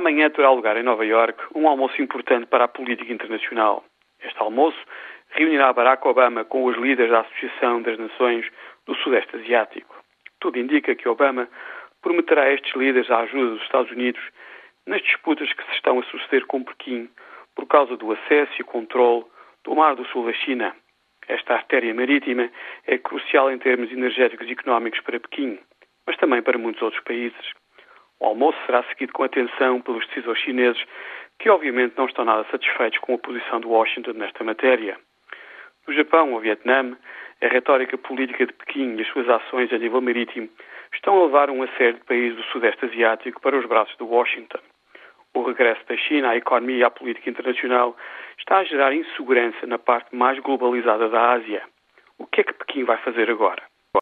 Amanhã terá lugar em Nova Iorque um almoço importante para a política internacional. Este almoço reunirá Barack Obama com os líderes da Associação das Nações do Sudeste Asiático. Tudo indica que Obama prometerá a estes líderes a ajuda dos Estados Unidos nas disputas que se estão a suceder com Pequim por causa do acesso e controle do Mar do Sul da China. Esta artéria marítima é crucial em termos energéticos e económicos para Pequim, mas também para muitos outros países. O almoço será seguido com atenção pelos decisores chineses, que obviamente não estão nada satisfeitos com a posição de Washington nesta matéria. No Japão ou Vietnã, a retórica política de Pequim e as suas ações a nível marítimo estão a levar uma série de países do Sudeste Asiático para os braços de Washington. O regresso da China à economia e à política internacional está a gerar insegurança na parte mais globalizada da Ásia. O que é que Pequim vai fazer agora?